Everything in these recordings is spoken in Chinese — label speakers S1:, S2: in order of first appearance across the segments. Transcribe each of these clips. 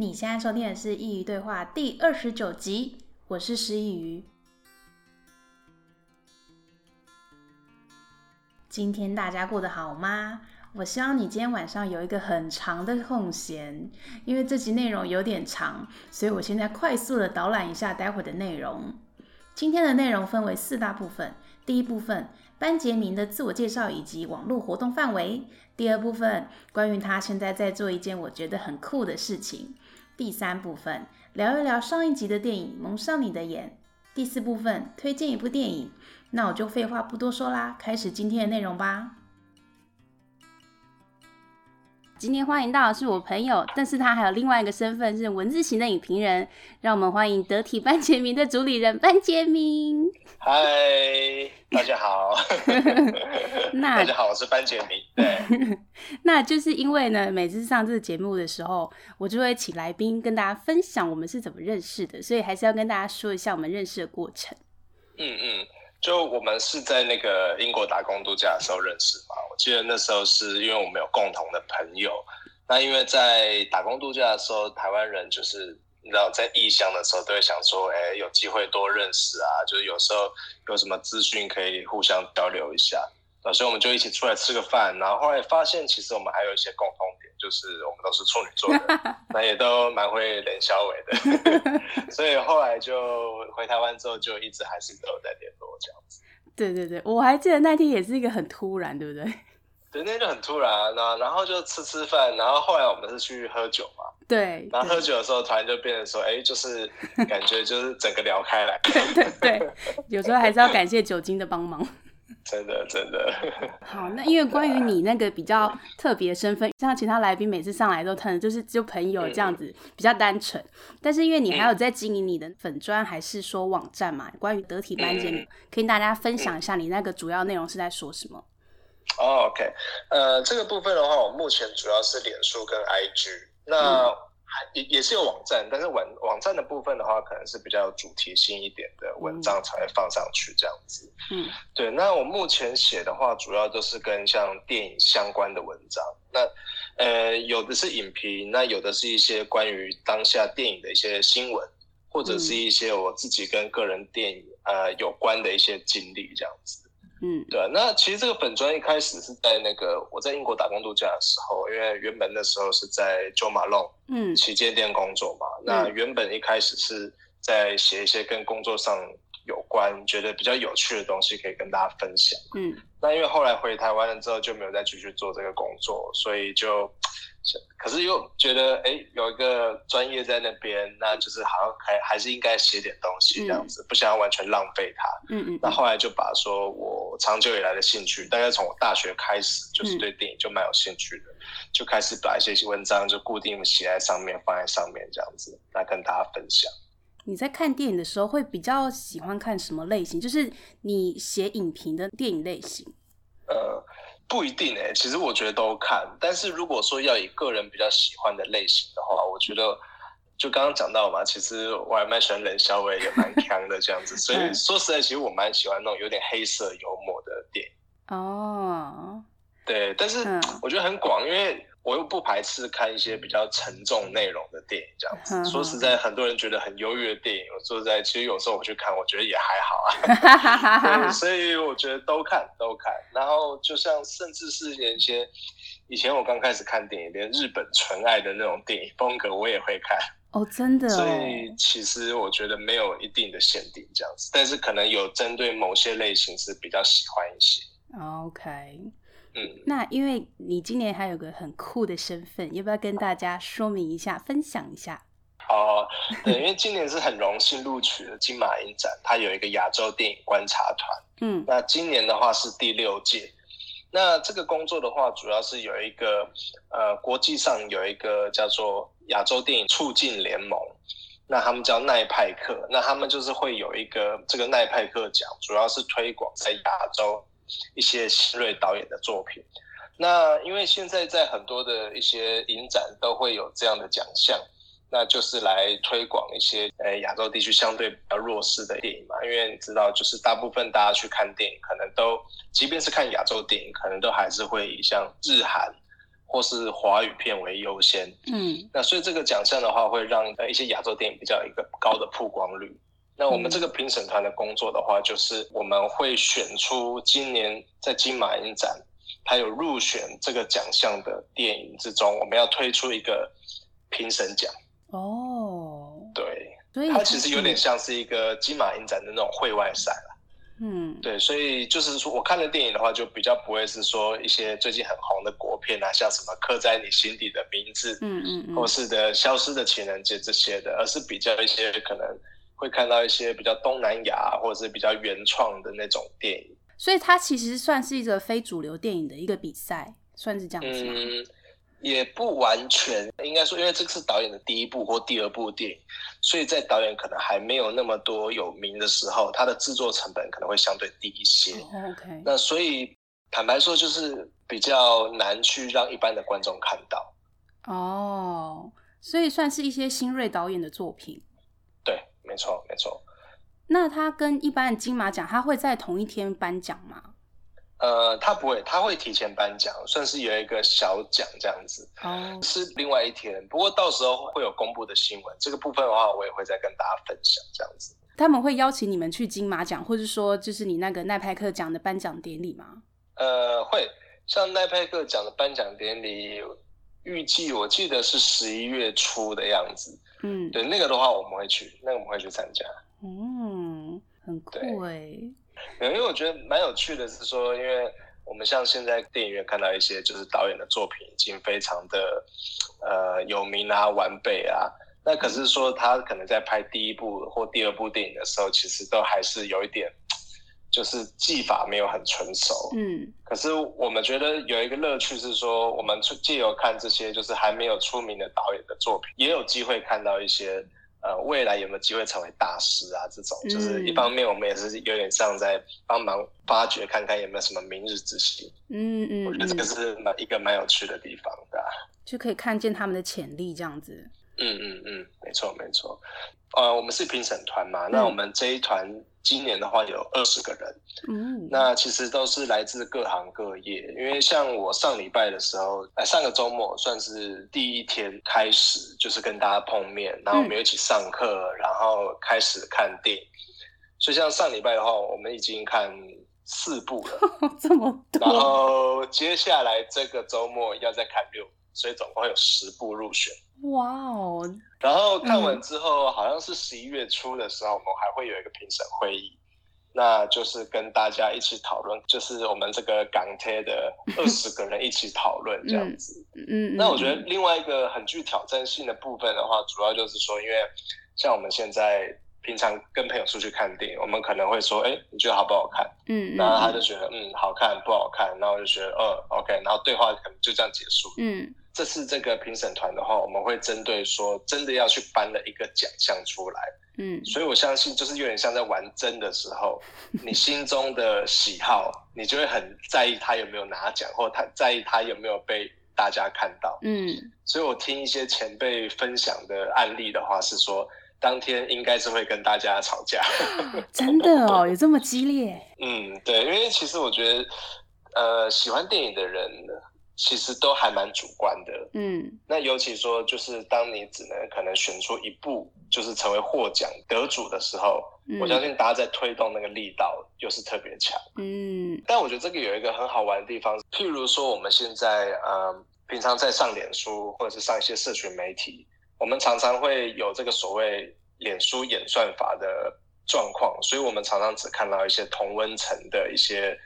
S1: 你现在收听的是《佾萮对话》第二十九集，我是师佾萮。今天大家过得好吗？我希望你今天晚上有一个很长的空闲，因为这集内容有点长，所以我现在快速的导览一下待会的内容。今天的内容分为四大部分，第一部分班杰明的自我介绍以及网络活动范围；第二部分关于他现在在做一件我觉得很酷的事情。第三部分聊一聊上一集的电影《蒙上你的眼》，第四部分推荐一部电影。那我就废话不多说啦，开始今天的内容吧。今天欢迎到的是我朋友，但是他还有另外一个身份是文字型的影评人。让我们欢迎得体班杰明的主理人班杰明。
S2: 嗨，大家好。那大家好，我是班杰明。对，
S1: 那就是因为呢，每次上这个节目的时候，我就会请来宾跟大家分享我们是怎么认识的，所以还是要跟大家说一下我们认识的过程。
S2: 嗯嗯。就我们是在那个英国打工度假的时候认识嘛，我记得那时候是因为我们有共同的朋友，那因为在打工度假的时候，台湾人就是你知道在异乡的时候都会想说，哎，有机会多认识啊，就是有时候有什么资讯可以互相交流一下。所以我们就一起出来吃个饭，然后后来发现其实我们还有一些共同点，就是我们都是处女座的，那也都蛮会冷小伟的，所以后来就回台湾之后就一直还是都有在联络这样子。
S1: 对对对，我还记得那天也是一个很突然，对不对？
S2: 对，那天就很突然，然后然后就吃吃饭，然后后来我们是去喝酒嘛，
S1: 对，
S2: 然后喝酒的时候突然就变成说，哎，就是感觉就是整个聊开来，
S1: 对对对，有时候还是要感谢酒精的帮忙。
S2: 真的，真的。
S1: 好，那因为关于你那个比较特别的身份，像其他来宾每次上来都可能就是就朋友这样子比较单纯，嗯、但是因为你还有在经营你的粉砖还是说网站嘛，关于得体班杰铭，可以跟大家分享一下你那个主要内容是在说什么？
S2: 哦，OK，呃，这个部分的话，我目前主要是脸书跟 IG，那。嗯也也是有网站，但是网网站的部分的话，可能是比较有主题性一点的文章才会放上去这样子。嗯，对。那我目前写的话，主要都是跟像电影相关的文章。那呃，有的是影评，那有的是一些关于当下电影的一些新闻，或者是一些我自己跟个人电影呃有关的一些经历这样子。嗯，对，那其实这个本专一开始是在那个我在英国打工度假的时候，因为原本的时候是在 Jo Malone 嗯旗舰店工作嘛，嗯、那原本一开始是在写一些跟工作上有关、觉得比较有趣的东西可以跟大家分享。嗯，那因为后来回台湾了之后就没有再继续做这个工作，所以就。可是又觉得哎、欸，有一个专业在那边，那就是好像还还是应该写点东西这样子，嗯、不想要完全浪费它。嗯嗯。那后来就把说我长久以来的兴趣，大概从我大学开始，就是对电影就蛮有兴趣的，嗯、就开始把一些文章就固定写在上面，放在上面这样子，来跟大家分享。
S1: 你在看电影的时候会比较喜欢看什么类型？就是你写影评的电影类型？
S2: 呃。不一定诶、欸，其实我觉得都看，但是如果说要以个人比较喜欢的类型的话，我觉得就刚刚讲到嘛，其实我还蛮喜欢冷小伟，也蛮强的这样子，所以说实在，其实我蛮喜欢那种有点黑色幽默的电影。哦，对，但是我觉得很广，因为。我又不排斥看一些比较沉重内容的电影，这样子。嗯、说实在，很多人觉得很忧郁的电影，我说实在，其实有时候我去看，我觉得也还好啊。所以我觉得都看都看。然后就像甚至是一些以前我刚开始看电影，连日本纯爱的那种电影风格我也会看。
S1: 哦，真的、哦。
S2: 所以其实我觉得没有一定的限定这样子，但是可能有针对某些类型是比较喜欢一些。
S1: OK。嗯，那因为你今年还有个很酷的身份，要不要跟大家说明一下、分享一下？
S2: 哦，对，因为今年是很荣幸录取了金马影展，它有一个亚洲电影观察团。嗯，那今年的话是第六届。那这个工作的话，主要是有一个呃，国际上有一个叫做亚洲电影促进联盟，那他们叫奈派克，那他们就是会有一个这个奈派克奖，主要是推广在亚洲。一些新锐导演的作品，那因为现在在很多的一些影展都会有这样的奖项，那就是来推广一些呃亚洲地区相对比较弱势的电影嘛。因为你知道，就是大部分大家去看电影，可能都即便是看亚洲电影，可能都还是会以像日韩或是华语片为优先。
S1: 嗯，
S2: 那所以这个奖项的话，会让一些亚洲电影比较一个高的曝光率。那我们这个评审团的工作的话，就是我们会选出今年在金马影展还有入选这个奖项的电影之中，我们要推出一个评审奖。
S1: 哦，
S2: 对，
S1: 所以
S2: 它其实有点像是一个金马影展的那种会外赛。
S1: 嗯，
S2: 对，所以就是说，我看的电影的话，就比较不会是说一些最近很红的国片啊，像什么刻在你心底的名字，
S1: 嗯嗯嗯，
S2: 或是的消失的情人节这些的，而是比较一些可能会看到一些比较东南亚或者是比较原创的那种电影。
S1: 所以它其实算是一个非主流电影的一个比赛，算是这样子吗？
S2: 嗯也不完全，应该说，因为这个是导演的第一部或第二部电影，所以在导演可能还没有那么多有名的时候，他的制作成本可能会相对低一些。
S1: Oh, OK，
S2: 那所以坦白说，就是比较难去让一般的观众看到。
S1: 哦，oh, 所以算是一些新锐导演的作品。
S2: 对，没错，没错。
S1: 那他跟一般的金马奖，他会在同一天颁奖吗？
S2: 呃，他不会，他会提前颁奖，算是有一个小奖这样子。哦，oh. 是另外一天，不过到时候会有公布的新闻，这个部分的话，我也会再跟大家分享这样子。
S1: 他们会邀请你们去金马奖，或者说就是你那个奈派克奖的颁奖典礼吗？
S2: 呃，会，像奈派克奖的颁奖典礼，预计我记得是十一月初的样子。嗯，对，那个的话我们会去，那个我们会去参加。
S1: 嗯，很酷哎。
S2: 因为我觉得蛮有趣的是说，因为我们像现在电影院看到一些就是导演的作品已经非常的呃有名啊、完备啊，那可是说他可能在拍第一部或第二部电影的时候，其实都还是有一点就是技法没有很纯熟。嗯，可是我们觉得有一个乐趣是说，我们借由看这些就是还没有出名的导演的作品，也有机会看到一些。呃，未来有没有机会成为大师啊？这种就是一方面，我们也是有点像在帮忙发掘，看看有没有什么明日之星。嗯嗯，我觉得这个是蛮一个蛮有趣的地方的，
S1: 就可以看见他们的潜力这样子。
S2: 嗯嗯嗯，没错没错。呃，我们是评审团嘛，嗯、那我们这一团今年的话有二十个人，嗯，那其实都是来自各行各业。因为像我上礼拜的时候，呃，上个周末算是第一天开始，就是跟大家碰面，然后我们一起上课，嗯、然后开始看电影。所以像上礼拜的话，我们已经看四部了，
S1: 这么多。
S2: 然后接下来这个周末要再看六部，所以总共有十部入选。
S1: 哇哦！
S2: 然后看完之后，嗯、好像是十一月初的时候，我们还会有一个评审会议，那就是跟大家一起讨论，就是我们这个港铁的 二十个人一起讨论这样子。嗯嗯。那我觉得另外一个很具挑战性的部分的话，主要就是说，因为像我们现在平常跟朋友出去看电影，我们可能会说，哎，你觉得好不好看？嗯。然后他就觉得，嗯，好看不好看？然后我就觉得，呃，OK，然后对话可能就这样结束。嗯。这次这个评审团的话，我们会针对说真的要去颁了一个奖项出来，嗯，所以我相信就是有点像在玩真的时候，你心中的喜好，你就会很在意他有没有拿奖，或他在意他有没有被大家看到，嗯，所以我听一些前辈分享的案例的话，是说当天应该是会跟大家吵架，
S1: 真的哦，有这么激烈？
S2: 嗯，对，因为其实我觉得，呃，喜欢电影的人呢。其实都还蛮主观的，嗯，那尤其说就是当你只能可能选出一部，就是成为获奖得主的时候，嗯，我相信大家在推动那个力道又是特别强，嗯。但我觉得这个有一个很好玩的地方，譬如说我们现在呃平常在上脸书或者是上一些社群媒体，我们常常会有这个所谓脸书演算法的状况，所以我们常常只看到一些同温层的一些。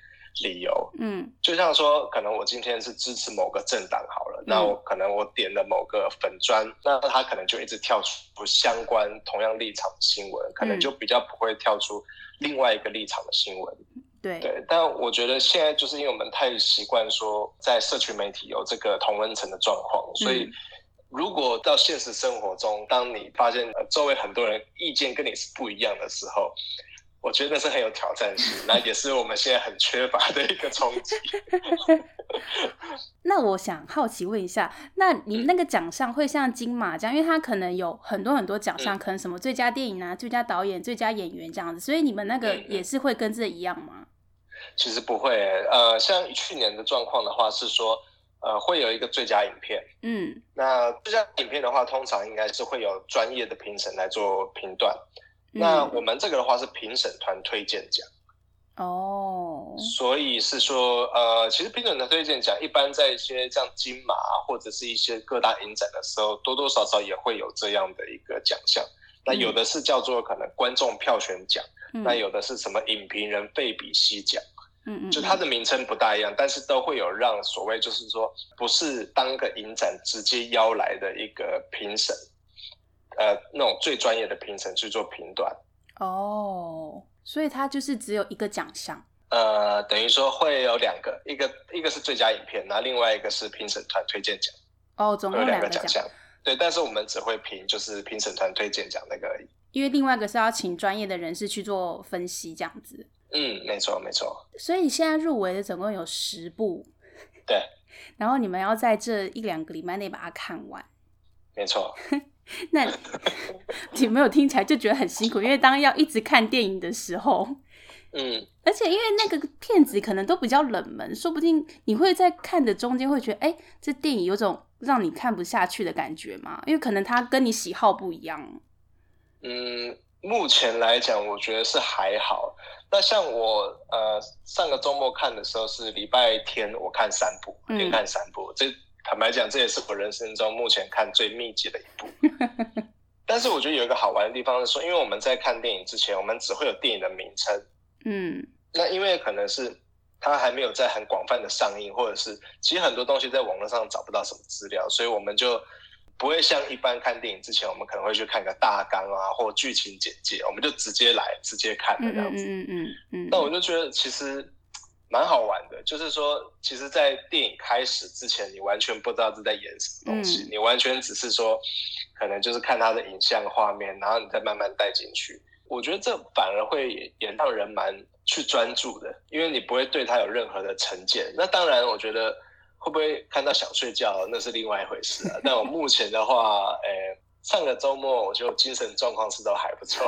S2: 理由，嗯，就像说，可能我今天是支持某个政党好了，嗯、那我可能我点了某个粉砖，那他可能就一直跳出相关同样立场的新闻，可能就比较不会跳出另外一个立场的新闻。
S1: 对。
S2: 对，但我觉得现在就是因为我们太习惯说在社群媒体有这个同温层的状况，所以如果到现实生活中，当你发现周围很多人意见跟你是不一样的时候，我觉得是很有挑战性，那也是我们现在很缺乏的一个冲击。
S1: 那我想好奇问一下，那你们那个奖项会像金马这样，因为它可能有很多很多奖项，嗯、可能什么最佳电影啊、最佳导演、最佳演员这样子，所以你们那个也是会跟这一样吗？
S2: 其实不会，呃，像去年的状况的话是说，呃，会有一个最佳影片。
S1: 嗯，
S2: 那最佳影片的话，通常应该是会有专业的评审来做评断。嗯、那我们这个的话是评审团推荐奖。
S1: 哦，
S2: 所以是说，呃，其实评审团推荐奖一般在一些像金马或者是一些各大影展的时候，多多少少也会有这样的一个奖项。那有的是叫做可能观众票选奖，嗯、那有的是什么影评人费比西奖，
S1: 嗯嗯，
S2: 就它的名称不大一样，但是都会有让所谓就是说不是当个影展直接邀来的一个评审，呃，那种最专业的评审去做评断。
S1: 哦。所以它就是只有一个奖项，
S2: 呃，等于说会有两个，一个一个是最佳影片，然后另外一个是评审团推荐奖。
S1: 哦，总共有两个奖项。
S2: 对，但是我们只会评就是评审团推荐奖那个而已。
S1: 因为另外一个是要请专业的人士去做分析，这样子。
S2: 嗯，没错没错。
S1: 所以现在入围的总共有十部。
S2: 对。
S1: 然后你们要在这一两个礼拜内把它看完。
S2: 没错。
S1: 那有没有听起来就觉得很辛苦？因为当要一直看电影的时候，
S2: 嗯，
S1: 而且因为那个片子可能都比较冷门，说不定你会在看的中间会觉得，哎、欸，这电影有种让你看不下去的感觉嘛？因为可能它跟你喜好不一样。
S2: 嗯，目前来讲，我觉得是还好。那像我呃上个周末看的时候是礼拜天，我看三部，连看三部，嗯、这。坦白讲，这也是我人生中目前看最密集的一部。但是我觉得有一个好玩的地方是说，因为我们在看电影之前，我们只会有电影的名称。
S1: 嗯，
S2: 那因为可能是它还没有在很广泛的上映，或者是其实很多东西在网络上找不到什么资料，所以我们就不会像一般看电影之前，我们可能会去看个大纲啊，或剧情简介，我们就直接来直接看的这样子。
S1: 嗯嗯嗯嗯。
S2: 那我就觉得其实。蛮好玩的，就是说，其实，在电影开始之前，你完全不知道是在演什么东西，嗯、你完全只是说，可能就是看他的影像画面，然后你再慢慢带进去。我觉得这反而会也让人蛮去专注的，因为你不会对他有任何的成见。那当然，我觉得会不会看到想睡觉，那是另外一回事啊。但我目前的话，诶，上个周末我就精神状况是都还不错。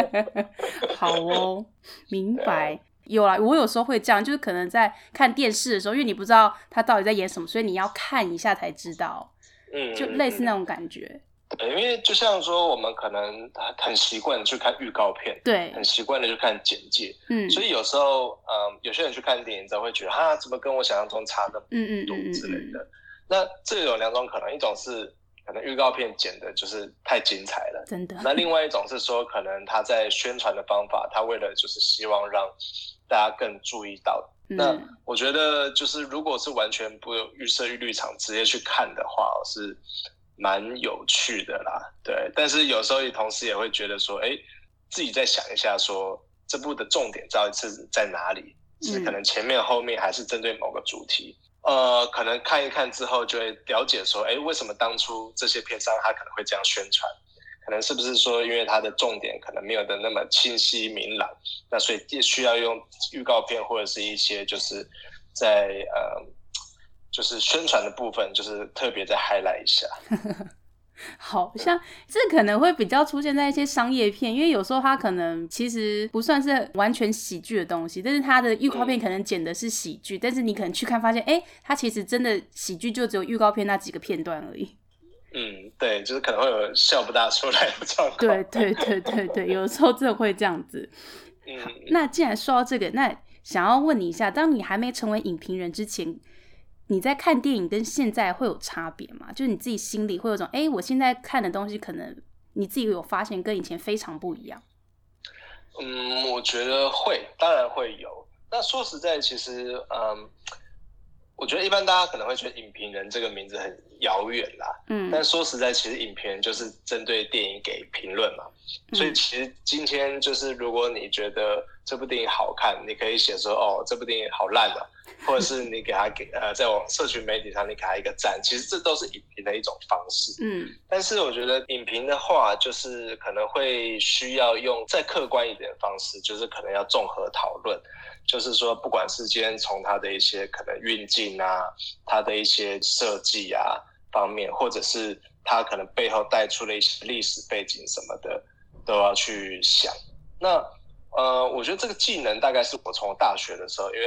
S1: 好哦，明白。有啊，我有时候会这样，就是可能在看电视的时候，因为你不知道他到底在演什么，所以你要看一下才知道。
S2: 嗯，
S1: 就类似那种感觉。
S2: 对，因为就像说，我们可能很习惯去看预告片，
S1: 对，
S2: 很习惯的去看简介。
S1: 嗯，
S2: 所以有时候，嗯，有些人去看电影，就会觉得，哈，怎么跟我想象中差那么多之类的。嗯嗯嗯嗯，那这有两种可能，一种是可能预告片剪的就是太精彩了，
S1: 真的。
S2: 那另外一种是说，可能他在宣传的方法，他为了就是希望让。大家更注意到，那我觉得就是，如果是完全不有预设预立场直接去看的话，是蛮有趣的啦。对，但是有时候也同时也会觉得说，哎，自己再想一下说，说这部的重点到底是在哪里？是可能前面后面还是针对某个主题？呃，可能看一看之后就会了解说，哎，为什么当初这些片商他可能会这样宣传？可能是不是说，因为它的重点可能没有的那么清晰明朗，那所以就需要用预告片或者是一些就是在呃，就是宣传的部分，就是特别再 highlight 一下。
S1: 好像这可能会比较出现在一些商业片，因为有时候它可能其实不算是完全喜剧的东西，但是它的预告片可能剪的是喜剧，嗯、但是你可能去看发现，哎，它其实真的喜剧就只有预告片那几个片段而已。
S2: 嗯，对，就是可能会有笑不大出来的状况。
S1: 对对对对对，有时候真的会这样子。
S2: 嗯，
S1: 那既然说到这个，那想要问你一下，当你还没成为影评人之前，你在看电影跟现在会有差别吗？就是你自己心里会有种，哎，我现在看的东西可能你自己有发现跟以前非常不一样。
S2: 嗯，我觉得会，当然会有。那说实在，其实，嗯。我觉得一般大家可能会觉得影评人这个名字很遥远啦，
S1: 嗯，
S2: 但说实在，其实影评人就是针对电影给评论嘛，嗯，所以其实今天就是如果你觉得这部电影好看，你可以写说哦，这部电影好烂啊，或者是你给他给呃，在网社群媒体上你给他一个赞，其实这都是影评的一种方式，
S1: 嗯，
S2: 但是我觉得影评的话，就是可能会需要用再客观一点的方式，就是可能要综合讨论。就是说，不管是今天从它的一些可能运镜啊，它的一些设计啊方面，或者是它可能背后带出了一些历史背景什么的，都要去想。那呃，我觉得这个技能大概是我从大学的时候，因为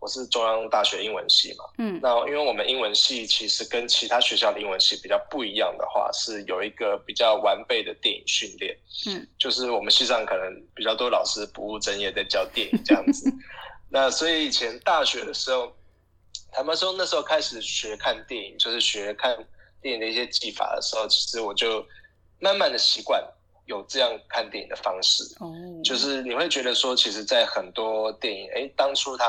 S2: 我是中央大学英文系嘛，嗯，那因为我们英文系其实跟其他学校的英文系比较不一样的话，是有一个比较完备的电影训练，嗯，就是我们系上可能比较多老师不务正业在教电影这样子，那所以以前大学的时候，坦白说那时候开始学看电影，就是学看电影的一些技法的时候，其实我就慢慢的习惯。有这样看电影的方式，就是你会觉得说，其实，在很多电影，哎，当初他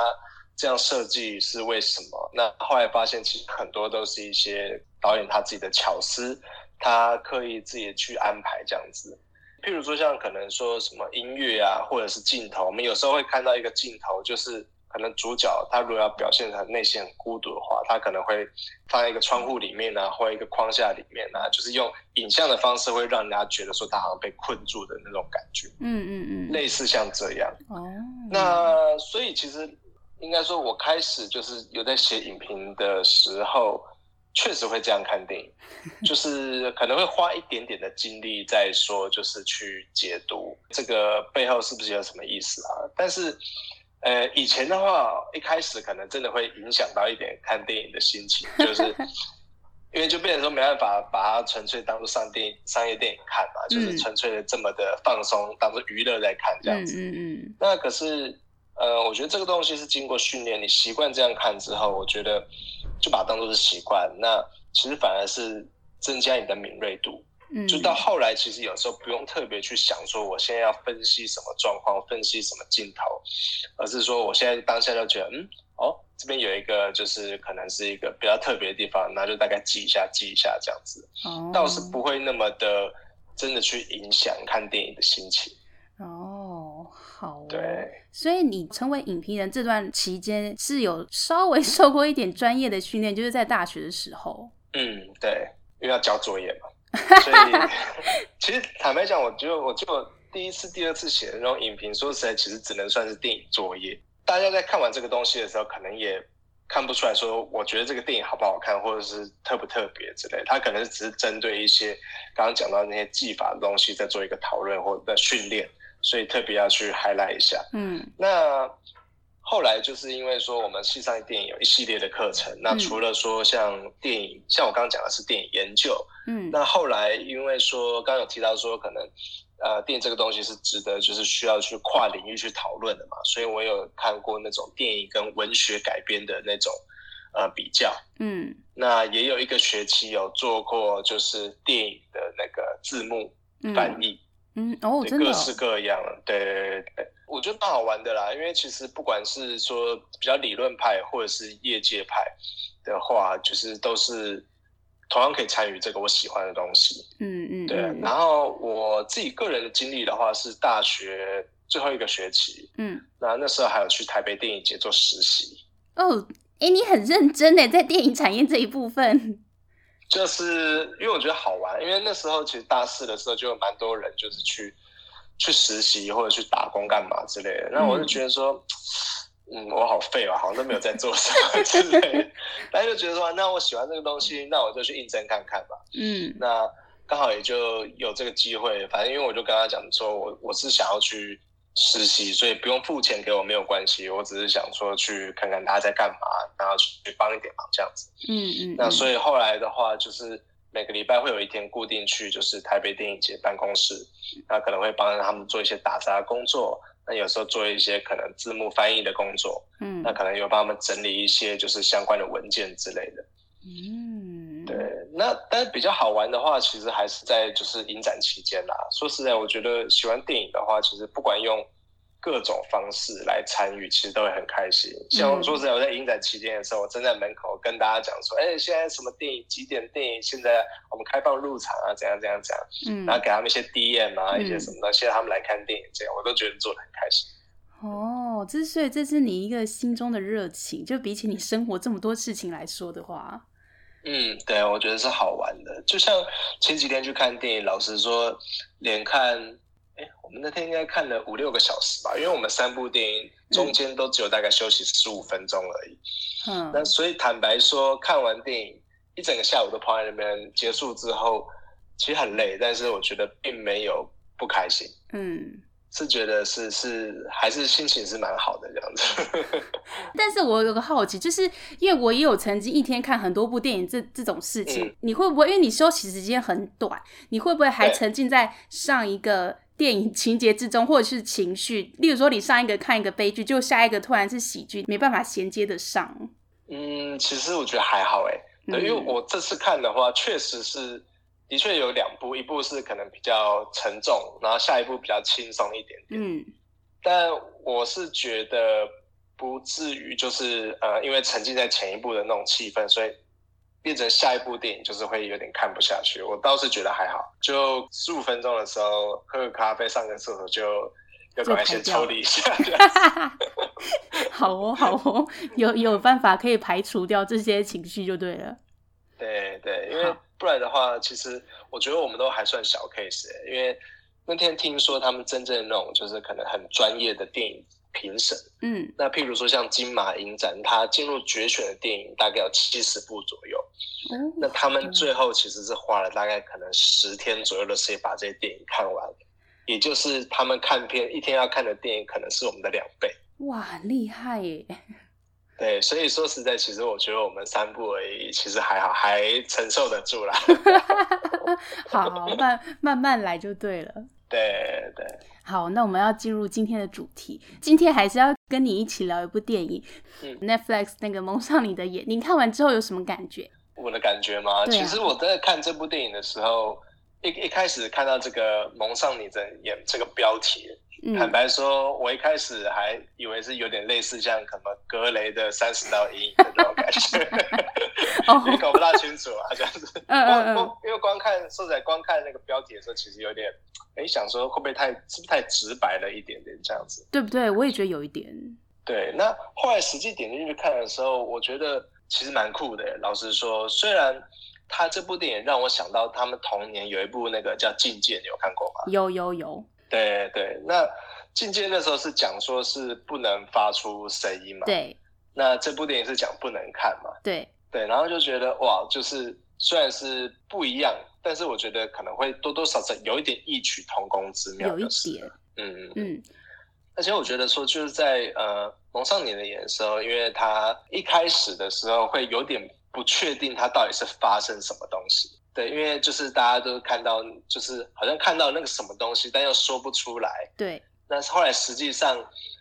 S2: 这样设计是为什么？那后来发现，其实很多都是一些导演他自己的巧思，他刻意自己去安排这样子。譬如说，像可能说什么音乐啊，或者是镜头，我们有时候会看到一个镜头，就是。可能主角他如果要表现他内心很孤独的话，他可能会放在一个窗户里面啊，或一个框架里面啊，就是用影像的方式会让人家觉得说他好像被困住的那种感觉。嗯嗯嗯，类似像这样。哦。那所以其实应该说，我开始就是有在写影评的时候，确实会这样看电影，就是可能会花一点点的精力在说，就是去解读这个背后是不是有什么意思啊？但是。呃，以前的话，一开始可能真的会影响到一点看电影的心情，就是 因为就变成说没办法把它纯粹当做上电影商业电影看嘛，就是纯粹的这么的放松，当做娱乐在看这样子。嗯嗯。那可是，呃，我觉得这个东西是经过训练，你习惯这样看之后，我觉得就把它当做是习惯，那其实反而是增加你的敏锐度。就到后来，其实有时候不用特别去想说，我现在要分析什么状况，分析什么镜头，而是说我现在当下就觉得，嗯，哦，这边有一个就是可能是一个比较特别的地方，那就大概记一下，记一下这样子，哦，倒是不会那么的真的去影响看电影的心情。
S1: 哦，好哦，
S2: 对，
S1: 所以你成为影评人这段期间是有稍微 受过一点专业的训练，就是在大学的时候。
S2: 嗯，对，因为要交作业嘛。所以，其实坦白讲，我就我就第一次、第二次写的那种影评，说实在，其实只能算是电影作业。大家在看完这个东西的时候，可能也看不出来说，我觉得这个电影好不好看，或者是特不特别之类。他可能只是针对一些刚刚讲到那些技法的东西，在做一个讨论或者在训练，所以特别要去 highlight 一下。嗯，那。后来就是因为说我们系上电影有一系列的课程，那除了说像电影，嗯、像我刚刚讲的是电影研究，嗯，那后来因为说刚刚有提到说可能，呃，电影这个东西是值得就是需要去跨领域去讨论的嘛，所以我有看过那种电影跟文学改编的那种呃比较，嗯，那也有一个学期有做过就是电影的那个字幕翻译。嗯
S1: 嗯哦，真的，
S2: 各式各样，对对对对，我觉得蛮好玩的啦。因为其实不管是说比较理论派或者是业界派的话，就是都是同样可以参与这个我喜欢的东西。嗯嗯，对。然后我自己个人的经历的话，是大学最后一个学期，嗯，那那时候还有去台北电影节做实习。
S1: 哦，哎，你很认真呢，在电影产业这一部分。
S2: 就是因为我觉得好玩，因为那时候其实大四的时候就有蛮多人就是去去实习或者去打工干嘛之类的，那我就觉得说，嗯，我好废啊，好像都没有在做什么之类的，大家就觉得说，那我喜欢这个东西，那我就去应征看看吧。嗯，那刚好也就有这个机会，反正因为我就跟他讲说，我我是想要去。实习，所以不用付钱给我没有关系，我只是想说去看看他在干嘛，然后去帮一点忙这样子。嗯嗯。那所以后来的话，就是每个礼拜会有一天固定去，就是台北电影节办公室，那可能会帮他们做一些打杂工作，那有时候做一些可能字幕翻译的工作，嗯，那可能有帮他们整理一些就是相关的文件之类的。嗯，对。那但是比较好玩的话，其实还是在就是影展期间啦。说实在，我觉得喜欢电影的话，其实不管用。各种方式来参与，其实都会很开心。像说实在，我在影展期间的时候，我站在门口跟大家讲说：“哎、欸，现在什么电影？几点电影？现在我们开放入场啊，怎样怎样怎样。”嗯，然后给他们一些 DM 啊，嗯、一些什么的，现在他们来看电影，这样我都觉得做的很开心。
S1: 哦，这是所以这是你一个心中的热情，就比起你生活这么多事情来说的话，
S2: 嗯，对，我觉得是好玩的。就像前几天去看电影，老实说，连看。我们那天应该看了五六个小时吧，因为我们三部电影中间都只有大概休息十五分钟而已。嗯，那所以坦白说，看完电影一整个下午都泡在那边，结束之后其实很累，但是我觉得并没有不开心。嗯，是觉得是是还是心情是蛮好的这样子。
S1: 但是我有个好奇，就是因为我也有曾经一天看很多部电影这这种事情，嗯、你会不会因为你休息时间很短，你会不会还沉浸在上一个电影情节之中，或者是情绪？例如说，你上一个看一个悲剧，就下一个突然是喜剧，没办法衔接得上。
S2: 嗯，其实我觉得还好哎，对，因为我这次看的话，确实是。的确有两部，一部是可能比较沉重，然后下一部比较轻松一点点。嗯，但我是觉得不至于就是呃，因为沉浸在前一部的那种气氛，所以变成下一部电影就是会有点看不下去。我倒是觉得还好，就十五分钟的时候喝个咖啡、上个厕所就要赶快先抽离一下。
S1: 好哦，好哦，有有办法可以排除掉这些情绪就对了。
S2: 对对，因为。不然的话，其实我觉得我们都还算小 case，因为那天听说他们真正那种就是可能很专业的电影评审，嗯，那譬如说像金马影展，它进入决选的电影大概有七十部左右，嗯，那他们最后其实是花了大概可能十天左右的时间把这些电影看完，也就是他们看片一天要看的电影可能是我们的两倍。
S1: 哇，很厉害耶！
S2: 对，所以说实在，其实我觉得我们三部而已，其实还好，还承受得住啦。
S1: 好，慢慢慢来就对了。
S2: 对 对。
S1: 好，那我们要进入今天的主题。今天还是要跟你一起聊一部电影，嗯，Netflix 那个《蒙上你的眼》，你看完之后有什么感觉？
S2: 我的感觉吗？啊。其实我在看这部电影的时候，一一开始看到这个《蒙上你的眼》这个标题。坦白说，我一开始还以为是有点类似像什么格雷的三十道阴影的那种感觉 也搞不大清楚啊，这样子。嗯嗯嗯。因为光看，说实在，光看那个标题的时候，其实有点，哎，想说会不会太，是不是太直白了一点点这样子？
S1: 对不对？我也觉得有一点。
S2: 对，那后来实际点进去看的时候，我觉得其实蛮酷的。老实说，虽然他这部电影让我想到他们童年有一部那个叫《境界》，你有看过吗？
S1: 有有有。
S2: 对对，那进阶那时候是讲说是不能发出声音嘛？
S1: 对。
S2: 那这部电影是讲不能看嘛？
S1: 对
S2: 对，然后就觉得哇，就是虽然是不一样，但是我觉得可能会多多少少有一点异曲同工之妙。
S1: 有一点。嗯嗯嗯。
S2: 而且我觉得说就是在呃蒙上你的眼的时候，因为他一开始的时候会有点不确定他到底是发生什么东西。对，因为就是大家都看到，就是好像看到那个什么东西，但又说不出来。对。那后来实际上，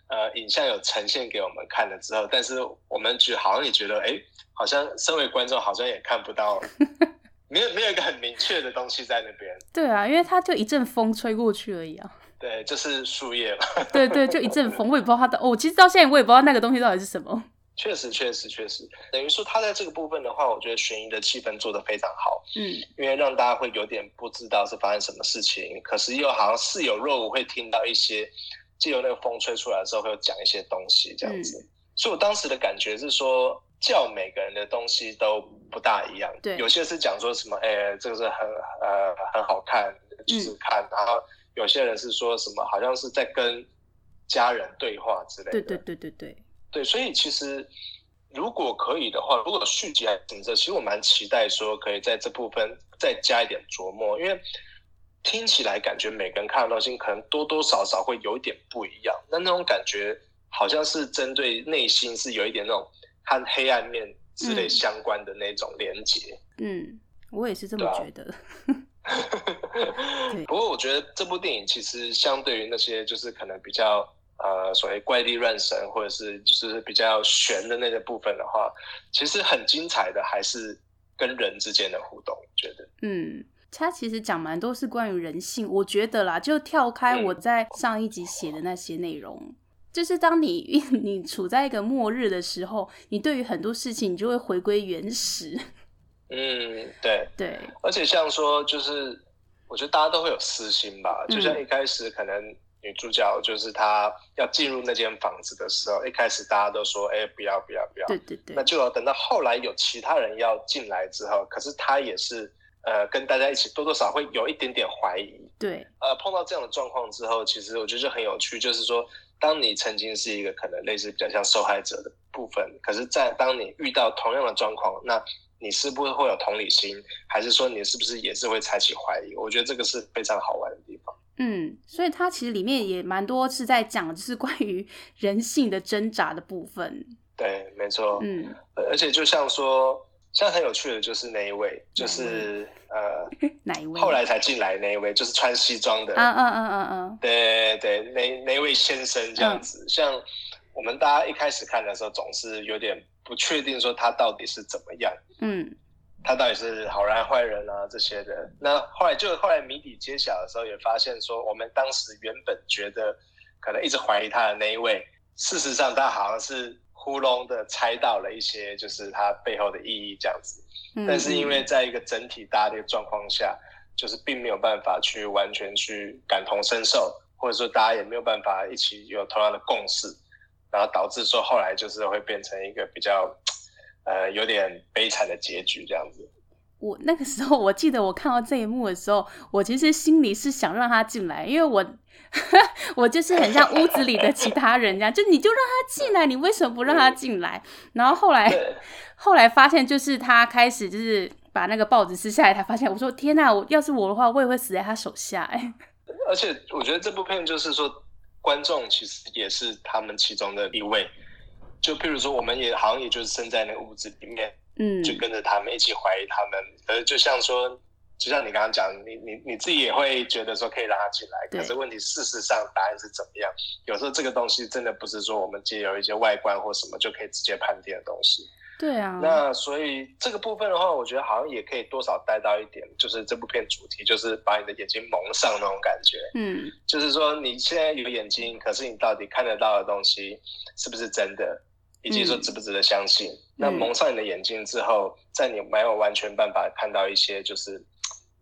S2: 呃，影像有呈现给我们看了之后，但是我们觉好像也觉得，哎，好像身为观众好像也看不到，没有没有一个很明确的东西在那边。
S1: 对啊，因为它就一阵风吹过去而已啊。
S2: 对，就是树叶嘛。
S1: 对对，就一阵风，我也不知道它的，哦，其实到现在我也不知道那个东西到底是什么。
S2: 确实，确实，确实，等于说他在这个部分的话，我觉得悬疑的气氛做得非常好。嗯，因为让大家会有点不知道是发生什么事情，可是又好像似有若无会听到一些，借由那个风吹出来的时候会有讲一些东西这样子。嗯，所以我当时的感觉是说，叫每个人的东西都不大一样。对，有些是讲说什么，哎，这个是很呃很好看，就是看，嗯，然后有些人是说什么，好像是在跟家人对话之类的。
S1: 对对对对对。
S2: 对，所以其实如果可以的话，如果续集还什么的，其实我蛮期待说可以在这部分再加一点琢磨，因为听起来感觉每个人看的东西可能多多少少会有一点不一样，那那种感觉好像是针对内心是有一点那种和黑暗面之类相关的那种连结。
S1: 嗯，我也是这么觉得。
S2: 不过我觉得这部电影其实相对于那些就是可能比较。呃，所谓怪力乱神，或者是就是比较玄的那个部分的话，其实很精彩的还是跟人之间的互动。我觉得，
S1: 嗯，他其实讲蛮多是关于人性。我觉得啦，就跳开我在上一集写的那些内容，嗯、就是当你 你处在一个末日的时候，你对于很多事情，你就会回归原始。
S2: 嗯，对
S1: 对。
S2: 而且像说，就是我觉得大家都会有私心吧，就像一开始可能。女主角就是她要进入那间房子的时候，一开始大家都说：“哎，不要，不要，不要。”对对对。那就要等到后来有其他人要进来之后，可是她也是呃跟大家一起多多少少会有一点点怀疑。
S1: 对。
S2: 呃，碰到这样的状况之后，其实我觉得就很有趣，就是说，当你曾经是一个可能类似比较像受害者的部分，可是，在当你遇到同样的状况，那你是不是会有同理心，还是说你是不是也是会采取怀疑？我觉得这个是非常好玩的地方。
S1: 嗯，所以它其实里面也蛮多是在讲，就是关于人性的挣扎的部分。
S2: 对，没错。
S1: 嗯，
S2: 而且就像说，现在很有趣的就是那一位，就是呃，
S1: 哪一位？
S2: 后来才进来那一位，就是穿西装的。
S1: 嗯嗯嗯嗯嗯。
S2: 对对，那那位先生这样子，嗯、像我们大家一开始看的时候，总是有点不确定，说他到底是怎么样。
S1: 嗯。
S2: 他到底是好人坏人啊？这些的。那后来就后来谜底揭晓的时候，也发现说，我们当时原本觉得可能一直怀疑他的那一位，事实上他好像是糊弄的猜到了一些，就是他背后的意义这样子。嗯。但是因为在一个整体大的一个状况下，就是并没有办法去完全去感同身受，或者说大家也没有办法一起有同样的共识，然后导致说后来就是会变成一个比较。呃，有点悲惨的结局这样子。
S1: 我那个时候，我记得我看到这一幕的时候，我其实心里是想让他进来，因为我 我就是很像屋子里的其他人这样，就你就让他进来，你为什么不让他进来？然后后来 后来发现，就是他开始就是把那个报纸撕下来，他发现，我说天哪，我要是我的话，我也会死在他手下哎。
S2: 而且我觉得这部片就是说，观众其实也是他们其中的一位。就譬如说，我们也好像也就是生在那个屋子里面，嗯，就跟着他们一起怀疑他们。呃，就像说，就像你刚刚讲，你你你自己也会觉得说可以让他进来，可是问题事实上答案是怎么样？有时候这个东西真的不是说我们借由一些外观或什么就可以直接判定的东西。
S1: 对啊。那
S2: 所以这个部分的话，我觉得好像也可以多少带到一点，就是这部片主题就是把你的眼睛蒙上那种感觉。嗯，就是说你现在有眼睛，可是你到底看得到的东西是不是真的？以及说值不值得相信？嗯、那蒙上你的眼睛之后，在你没有完全办法看到一些就是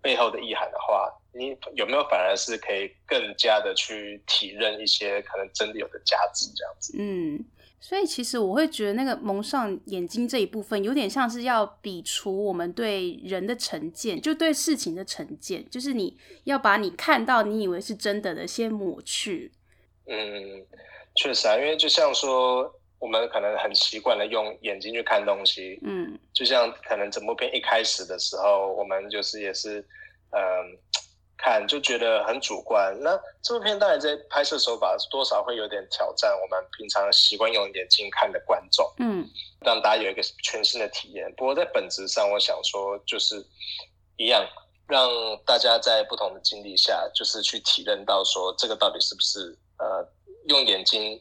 S2: 背后的意涵的话，你有没有反而是可以更加的去体认一些可能真的有的价值这样子？
S1: 嗯，所以其实我会觉得那个蒙上眼睛这一部分，有点像是要比除我们对人的成见，就对事情的成见，就是你要把你看到你以为是真的的先抹去。
S2: 嗯，确实啊，因为就像说。我们可能很习惯的用眼睛去看东西，嗯，就像可能整部片一开始的时候，我们就是也是，嗯、呃，看就觉得很主观。那这部片当然在拍摄手法多少会有点挑战我们平常习惯用眼睛看的观众，嗯，让大家有一个全新的体验。不过在本质上，我想说就是一样，让大家在不同的经历下，就是去体认到说这个到底是不是呃用眼睛。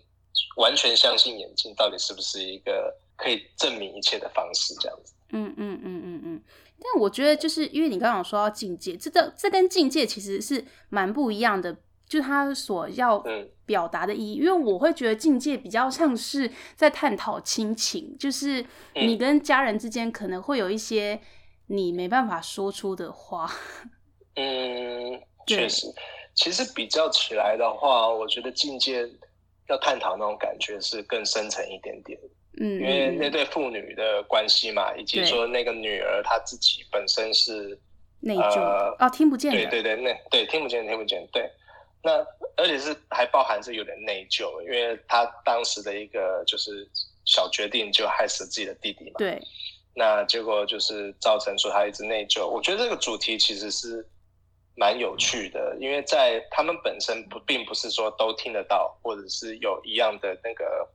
S2: 完全相信眼睛到底是不是一个可以证明一切的方式？这样子。
S1: 嗯嗯嗯嗯嗯。但我觉得，就是因为你刚刚说到境界，这个这跟境界其实是蛮不一样的，就他所要表达的意义。嗯、因为我会觉得境界比较像是在探讨亲情，就是你跟家人之间可能会有一些你没办法说出的话。
S2: 嗯，确实。其实比较起来的话，我觉得境界。要探讨那种感觉是更深层一点点，嗯，因为那对父女的关系嘛，以及说那个女儿她自己本身是
S1: 内疚呃哦，听不见，
S2: 对对对，那对听不见听不见，对，那而且是还包含是有点内疚，因为她当时的一个就是小决定就害死了自己的弟弟嘛，
S1: 对，
S2: 那结果就是造成说她一直内疚，我觉得这个主题其实是。蛮有趣的，因为在他们本身不并不是说都听得到，或者是有一样的那个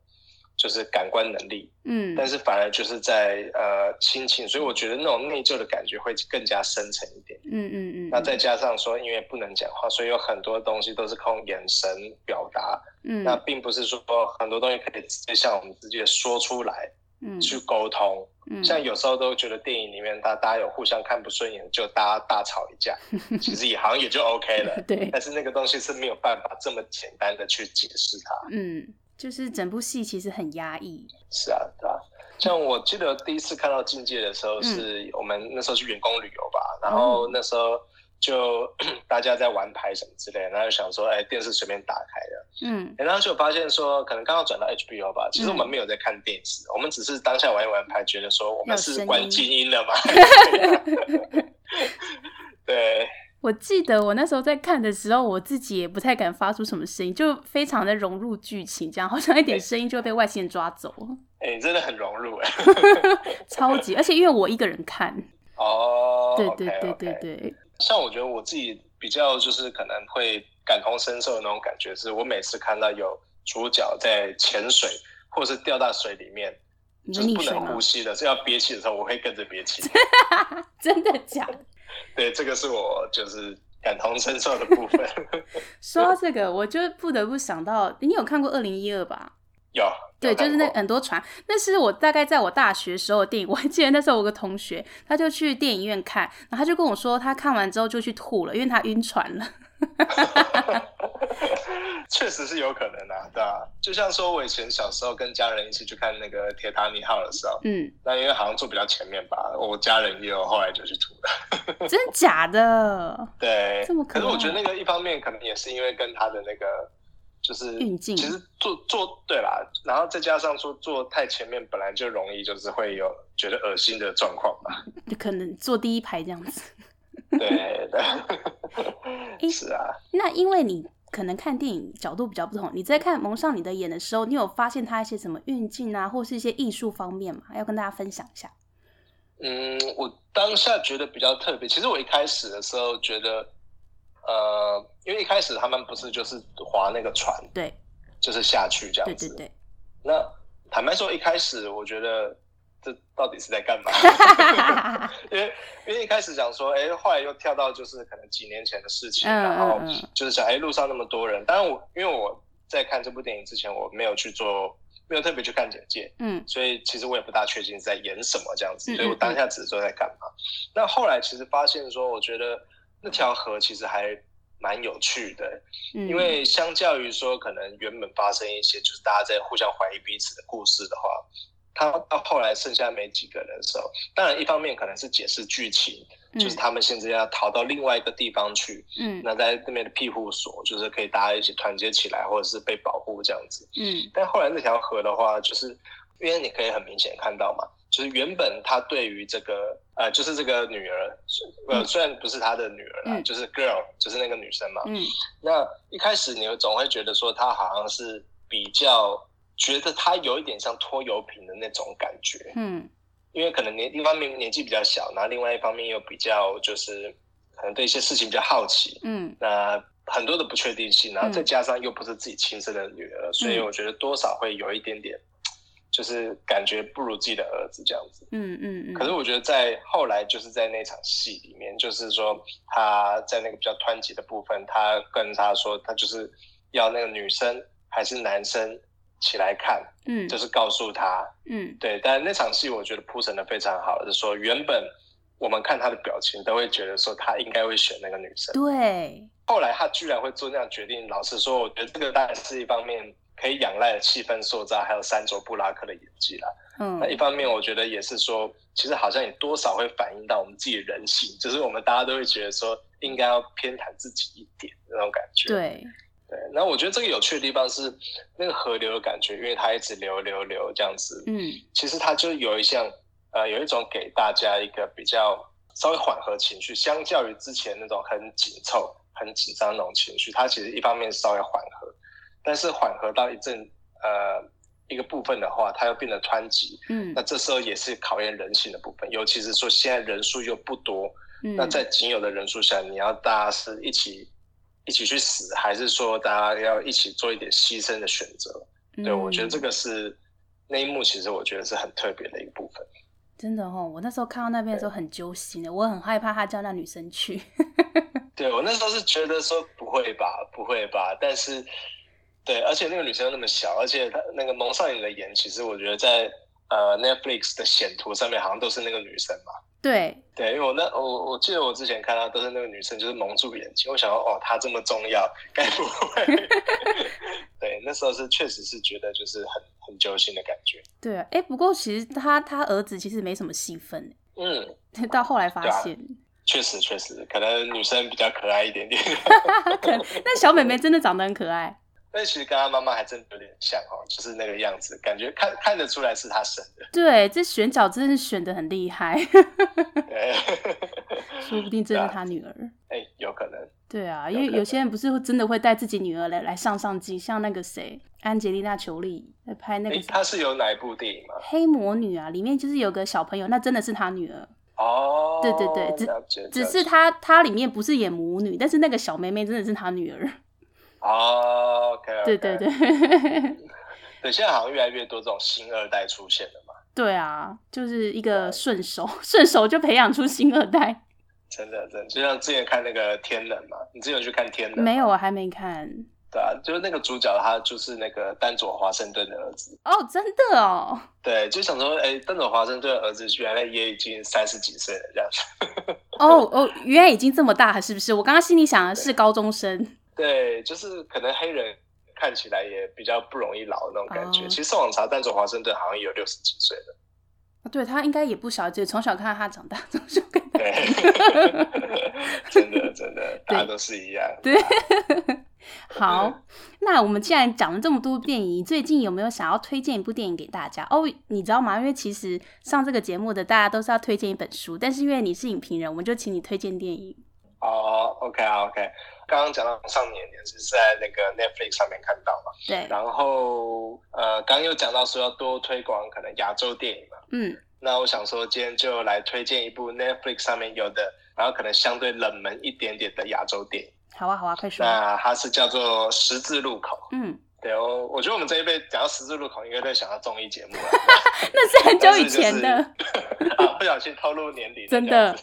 S2: 就是感官能力，嗯，但是反而就是在呃亲情，所以我觉得那种内疚的感觉会更加深沉一点，嗯嗯嗯。那再加上说，因为不能讲话，所以有很多东西都是靠眼神表达，嗯，那并不是说很多东西可以直接向我们直接说出来。嗯，去沟通，嗯，像有时候都觉得电影里面，大大家有互相看不顺眼，就大家大吵一架，其实也好像也就 OK 了，
S1: 对。
S2: 但是那个东西是没有办法这么简单的去解释它，
S1: 嗯，就是整部戏其实很压抑。
S2: 是啊，对啊。像我记得第一次看到《境界》的时候，是我们那时候去员工旅游吧，嗯、然后那时候。就 大家在玩牌什么之类的，然后就想说，哎，电视随便打开的，嗯，然后就发现说，可能刚刚转到 HBO 吧，其实我们没有在看电视，嗯、我们只是当下玩一玩牌，觉得说我们是关静音了嘛。对，
S1: 我记得我那时候在看的时候，我自己也不太敢发出什么声音，就非常的融入剧情，这样好像一点声音就会被外星人抓走。
S2: 哎，你真的很融入哎，
S1: 超级，而且因为我一个人看，
S2: 哦，
S1: 对对对对对。
S2: 像我觉得我自己比较就是可能会感同身受的那种感觉，是我每次看到有主角在潜水或者是掉到水里面，就是不能呼吸的，是要憋气的时候，我会跟着憋气。
S1: 真的假的？
S2: 对，这个是我就是感同身受的部分。
S1: 说到这个，我就不得不想到，你有看过《二零一二》吧？
S2: 有。
S1: 对，就是那很多船。那是我大概在我大学时候的电影，我还记得那时候我有个同学，他就去电影院看，然后他就跟我说，他看完之后就去吐了，因为他晕船了。
S2: 确实是有可能啊，对啊，就像说我以前小时候跟家人一起去看那个铁达尼号的时候，嗯，那因为好像坐比较前面吧，我家人也有后来就去吐了。
S1: 真假的？
S2: 对，
S1: 这么可，
S2: 可是我觉得那个一方面可能也是因为跟他的那个。就是运镜，其实坐坐对啦，然后再加上说坐太前面本来就容易就是会有觉得恶心的状况嘛，
S1: 可能坐第一排这样子。
S2: 对 对，
S1: 欸、
S2: 是啊。
S1: 那因为你可能看电影角度比较不同，你在看蒙上你的眼的时候，你有发现他一些什么运镜啊，或是一些艺术方面嘛？要跟大家分享一下。
S2: 嗯，我当下觉得比较特别。其实我一开始的时候觉得。呃，因为一开始他们不是就是划那个船，
S1: 对，
S2: 就是下去这样子。
S1: 对对对。
S2: 那坦白说，一开始我觉得这到底是在干嘛？因为因为一开始讲说，哎，后来又跳到就是可能几年前的事情，嗯、然后就是想，哎，路上那么多人。当然我因为我在看这部电影之前，我没有去做，没有特别去看简介，嗯，所以其实我也不大确定在演什么这样子。嗯、所以我当下只是说在干嘛。嗯、那后来其实发现说，我觉得。那条河其实还蛮有趣的，嗯，因为相较于说可能原本发生一些就是大家在互相怀疑彼此的故事的话，他到后来剩下没几个人的时候，当然一方面可能是解释剧情，嗯，就是他们现在要逃到另外一个地方去，嗯，那在那边的庇护所就是可以大家一起团结起来，或者是被保护这样子，嗯，但后来那条河的话，就是因为你可以很明显看到嘛。就是原本他对于这个呃，就是这个女儿，呃，虽然不是他的女儿啦，嗯、就是 girl，就是那个女生嘛。嗯。那一开始你总会觉得说，他好像是比较觉得他有一点像拖油瓶的那种感觉。嗯。因为可能年一方面年纪比较小，然后另外一方面又比较就是可能对一些事情比较好奇。嗯。那很多的不确定性，然后再加上又不是自己亲生的女儿，嗯、所以我觉得多少会有一点点。就是感觉不如自己的儿子这样子，嗯嗯嗯。可是我觉得在后来，就是在那场戏里面，就是说他在那个比较湍急的部分，他跟他说，他就是要那个女生还是男生起来看，嗯，就是告诉他，嗯，对。但那场戏我觉得铺陈的非常好，就是说原本我们看他的表情都会觉得说他应该会选那个女生，
S1: 对。
S2: 后来他居然会做那样决定，老实说，我觉得这个当然是一方面。可以仰赖的气氛塑造，还有山卓布拉克的演技啦。嗯，那一方面我觉得也是说，其实好像也多少会反映到我们自己的人性，就是我们大家都会觉得说，应该要偏袒自己一点那种感觉。
S1: 对，
S2: 对。那我觉得这个有趣的地方是那个河流的感觉，因为它一直流流流这样子。嗯，其实它就有一项呃，有一种给大家一个比较稍微缓和情绪，相较于之前那种很紧凑、很紧张那种情绪，它其实一方面稍微缓和。但是缓和到一阵，呃，一个部分的话，它又变得湍急。嗯，那这时候也是考验人性的部分，尤其是说现在人数又不多。嗯，那在仅有的人数下，你要大家是一起一起去死，还是说大家要一起做一点牺牲的选择？嗯，对，我觉得这个是那一幕，其实我觉得是很特别的一个部分。
S1: 真的哦，我那时候看到那边的时候很揪心的，我很害怕他叫那女生去。
S2: 对，我那时候是觉得说不会吧，不会吧，但是。对，而且那个女生又那么小，而且她那个蒙上你的眼，其实我觉得在呃 Netflix 的显图上面好像都是那个女生嘛。
S1: 对
S2: 对，因为我那我我记得我之前看到都是那个女生，就是蒙住眼睛。我想说，哦，她这么重要，该不会？对，那时候是确实是觉得就是很很揪心的感觉。
S1: 对啊，哎，不过其实他他儿子其实没什么戏份。嗯，到后来发现，啊、
S2: 确实确实，可能女生比较可爱一点点。
S1: 可能，那小妹妹真的长得很可爱。
S2: 但其实跟他妈妈还真的有点像哦，就是那个样子，感觉看看得出来是他生的。
S1: 对，这选角真是选的很厉害。对，说不定真是他女儿。
S2: 哎、欸，有可能。
S1: 对啊，因为有些人不是真的会带自己女儿来来上上镜，像那个谁，安吉丽娜·裘丽在拍那个。
S2: 她是有哪一部电影吗？
S1: 黑魔女啊，里面就是有个小朋友，那真的是他女儿。
S2: 哦，
S1: 对对对，只只是她她里面不是演母女，但是那个小妹妹真的是她女儿。
S2: 哦，okay, okay.
S1: 对对对，
S2: 对，现在好像越来越多这种新二代出现了嘛。
S1: 对啊，就是一个顺手 顺手就培养出新二代。
S2: 真的真的，就像之前看那个天冷嘛，你之前有去看天冷？
S1: 没有，我还没看。
S2: 对啊，就是那个主角，他就是那个丹佐华盛顿的儿子。
S1: 哦，真的哦。
S2: 对，就想说，哎，丹佐华盛顿的儿子原来也已经三十几岁了，这样子。
S1: 哦哦，原来已经这么大了，是不是？我刚刚心里想的是高中生。
S2: 对，就是可能黑人看起来也比较不容易老那种感觉。
S1: 哦、
S2: 其实上网查，丹佐华盛顿好像也有六十几岁了。
S1: 对，他应该也不小，就从小看到他长大，从小看他。
S2: 对，真的真的，大家都是一样。
S1: 对，好，那我们既然讲了这么多电影，最近有没有想要推荐一部电影给大家？哦，你知道吗？因为其实上这个节目的大家都是要推荐一本书，但是因为你是影评人，我们就请你推荐电影。
S2: 哦，OK 啊，OK。刚刚讲到上年年是在那个 Netflix 上面看到嘛？
S1: 对。
S2: 然后呃，刚刚又讲到说要多推广可能亚洲电影嘛。
S1: 嗯。
S2: 那我想说，今天就来推荐一部 Netflix 上面有的，然后可能相对冷门一点点的亚洲电影。
S1: 好啊，好啊，快说。
S2: 那它是叫做《十字路口》。
S1: 嗯。
S2: 对哦，我觉得我们这一辈讲到《十字路口》，应该在想到综艺节目了。
S1: 那是很久以前的。
S2: 啊，不小心透露年龄。
S1: 真的。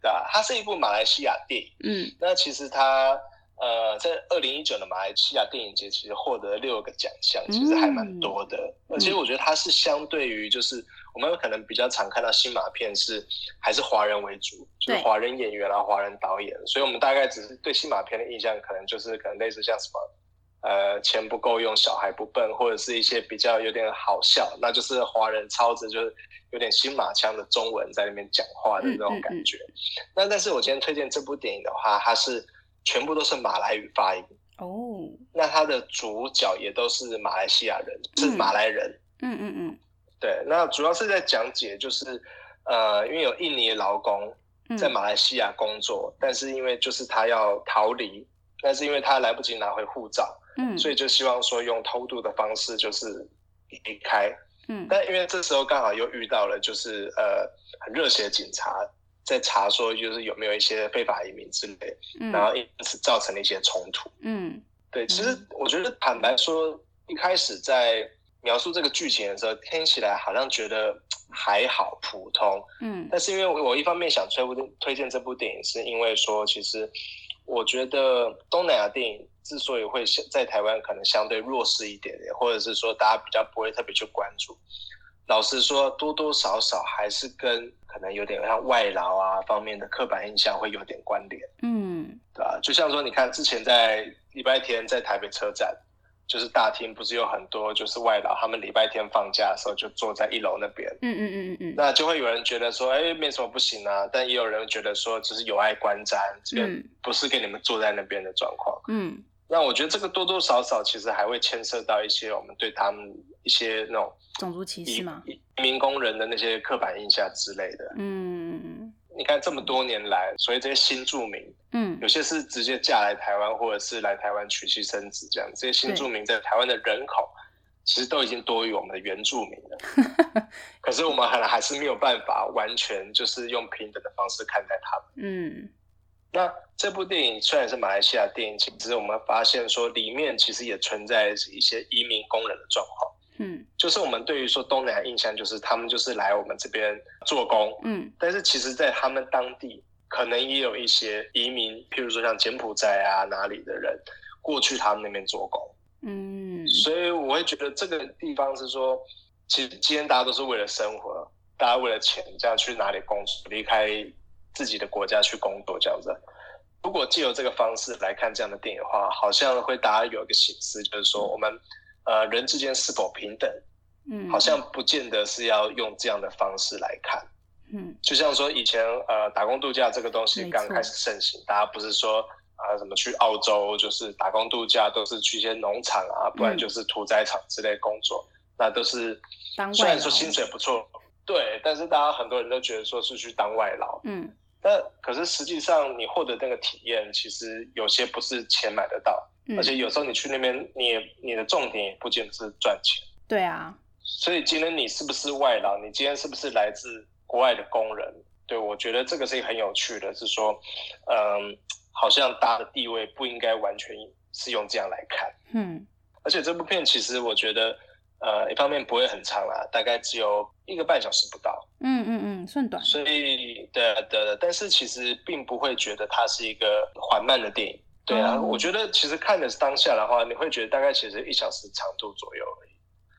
S2: 对啊，它是一部马来西亚电影。
S1: 嗯。
S2: 那其实它呃，在二零一九的马来西亚电影节，其实获得了六个奖项，其实还蛮多的。嗯、而且我觉得它是相对于就是我们可能比较常看到新马片是还是华人为主，就是华人演员啊、华人导演，所以我们大概只是对新马片的印象，可能就是可能类似像什么。呃，钱不够用，小孩不笨，或者是一些比较有点好笑，那就是华人操着就是有点新马腔的中文在那边讲话的那种感觉。嗯嗯嗯、那但是我今天推荐这部电影的话，它是全部都是马来语发音
S1: 哦。
S2: 那它的主角也都是马来西亚人，是马来人。
S1: 嗯嗯嗯。
S2: 对，那主要是在讲解，就是呃，因为有印尼的劳工在马来西亚工作，嗯、但是因为就是他要逃离，但是因为他来不及拿回护照。嗯，所以就希望说用偷渡的方式就是离开，嗯，但因为这时候刚好又遇到了就是呃很热血的警察在查说就是有没有一些非法移民之类，嗯，然后因此造成了一些冲突，嗯，对，其实我觉得坦白说一开始在描述这个剧情的时候听起来好像觉得还好普通，嗯，但是因为我一方面想推推荐这部电影是因为说其实我觉得东南亚电影。之所以会在台湾可能相对弱势一点点，或者是说大家比较不会特别去关注，老实说多多少少还是跟可能有点像外劳啊方面的刻板印象会有点关联，嗯，对吧？就像说你看之前在礼拜天在台北车站，就是大厅不是有很多就是外劳，他们礼拜天放假的时候就坐在一楼那边，嗯嗯嗯嗯嗯，那就会有人觉得说，哎，没什么不行啊，但也有人觉得说，就是有碍观瞻，这个不是给你们坐在那边的状况，嗯。那我觉得这个多多少少其实还会牵涉到一些我们对他们一些那种
S1: 种族歧视嘛，
S2: 移民工人的那些刻板印象之类的。嗯，你看这么多年来，所以这些新住民，嗯，有些是直接嫁来台湾，或者是来台湾娶妻生子这样。这些新住民在台湾的人口，其实都已经多于我们的原住民了。可是我们可能还是没有办法完全就是用平等的方式看待他们。嗯。那这部电影虽然是马来西亚电影，其实我们发现说里面其实也存在一些移民工人的状况。嗯，就是我们对于说东南亚印象就是他们就是来我们这边做工。嗯，但是其实在他们当地可能也有一些移民，譬如说像柬埔寨啊哪里的人过去他们那边做工。嗯，所以我会觉得这个地方是说，其实今天大家都是为了生活，大家为了钱这样去哪里工作，离开。自己的国家去工作这样子，如果借由这个方式来看这样的电影的话，好像会大家有一个形式，就是说我们呃人之间是否平等，嗯，好像不见得是要用这样的方式来看，嗯，就像说以前呃打工度假这个东西刚开始盛行，大家不是说啊什么去澳洲就是打工度假都是去一些农场啊，不然就是屠宰场之类工作，那都是虽然说薪水不错。对，但是大家很多人都觉得说是去当外劳，嗯，但可是实际上你获得那个体验，其实有些不是钱买得到，嗯，而且有时候你去那边，你也你的重点也不见得是赚钱。
S1: 对啊，
S2: 所以今天你是不是外劳？你今天是不是来自国外的工人？对，我觉得这个是很有趣的，是说，嗯，好像大家的地位不应该完全是用这样来看。嗯，而且这部片其实我觉得，呃，一方面不会很长啦，大概只有一个半小时不到。
S1: 嗯嗯嗯，算短。
S2: 所以，对对，但是其实并不会觉得它是一个缓慢的电影。对啊，嗯、我觉得其实看的是当下的话，你会觉得大概其实一小时长度左右而已。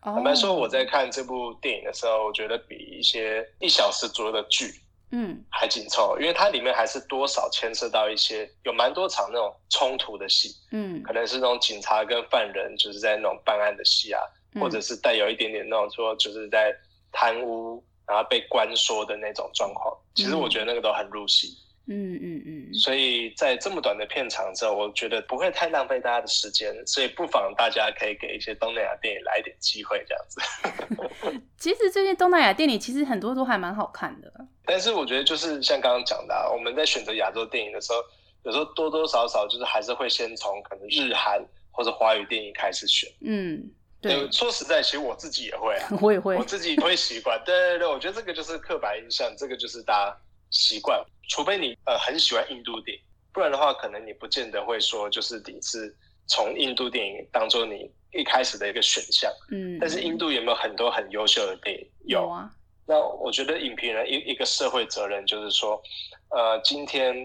S2: 坦白说，我在看这部电影的时候，我觉得比一些一小时左右的剧，嗯，还紧凑，因为它里面还是多少牵涉到一些有蛮多场那种冲突的戏，嗯，可能是那种警察跟犯人就是在那种办案的戏啊，或者是带有一点点那种说就是在贪污然后被关说的那种状况，其实我觉得那个都很入戏。嗯嗯嗯嗯，所以在这么短的片长之后，我觉得不会太浪费大家的时间，所以不妨大家可以给一些东南亚电影来一点机会，这样子。
S1: 其实这些东南亚电影其实很多都还蛮好看的，
S2: 但是我觉得就是像刚刚讲的，啊，我们在选择亚洲电影的时候，有时候多多少少就是还是会先从可能日韩或者华语电影开始选。嗯，对。说实在，其实我自己也会啊，
S1: 我也会，
S2: 我自己会习惯。对对对，我觉得这个就是刻板印象，这个就是大家习惯。除非你呃很喜欢印度电影，不然的话，可能你不见得会说就是你是从印度电影当做你一开始的一个选项。嗯，但是印度有没有很多很优秀的电影？有啊。那我觉得影评人一一个社会责任就是说，呃，今天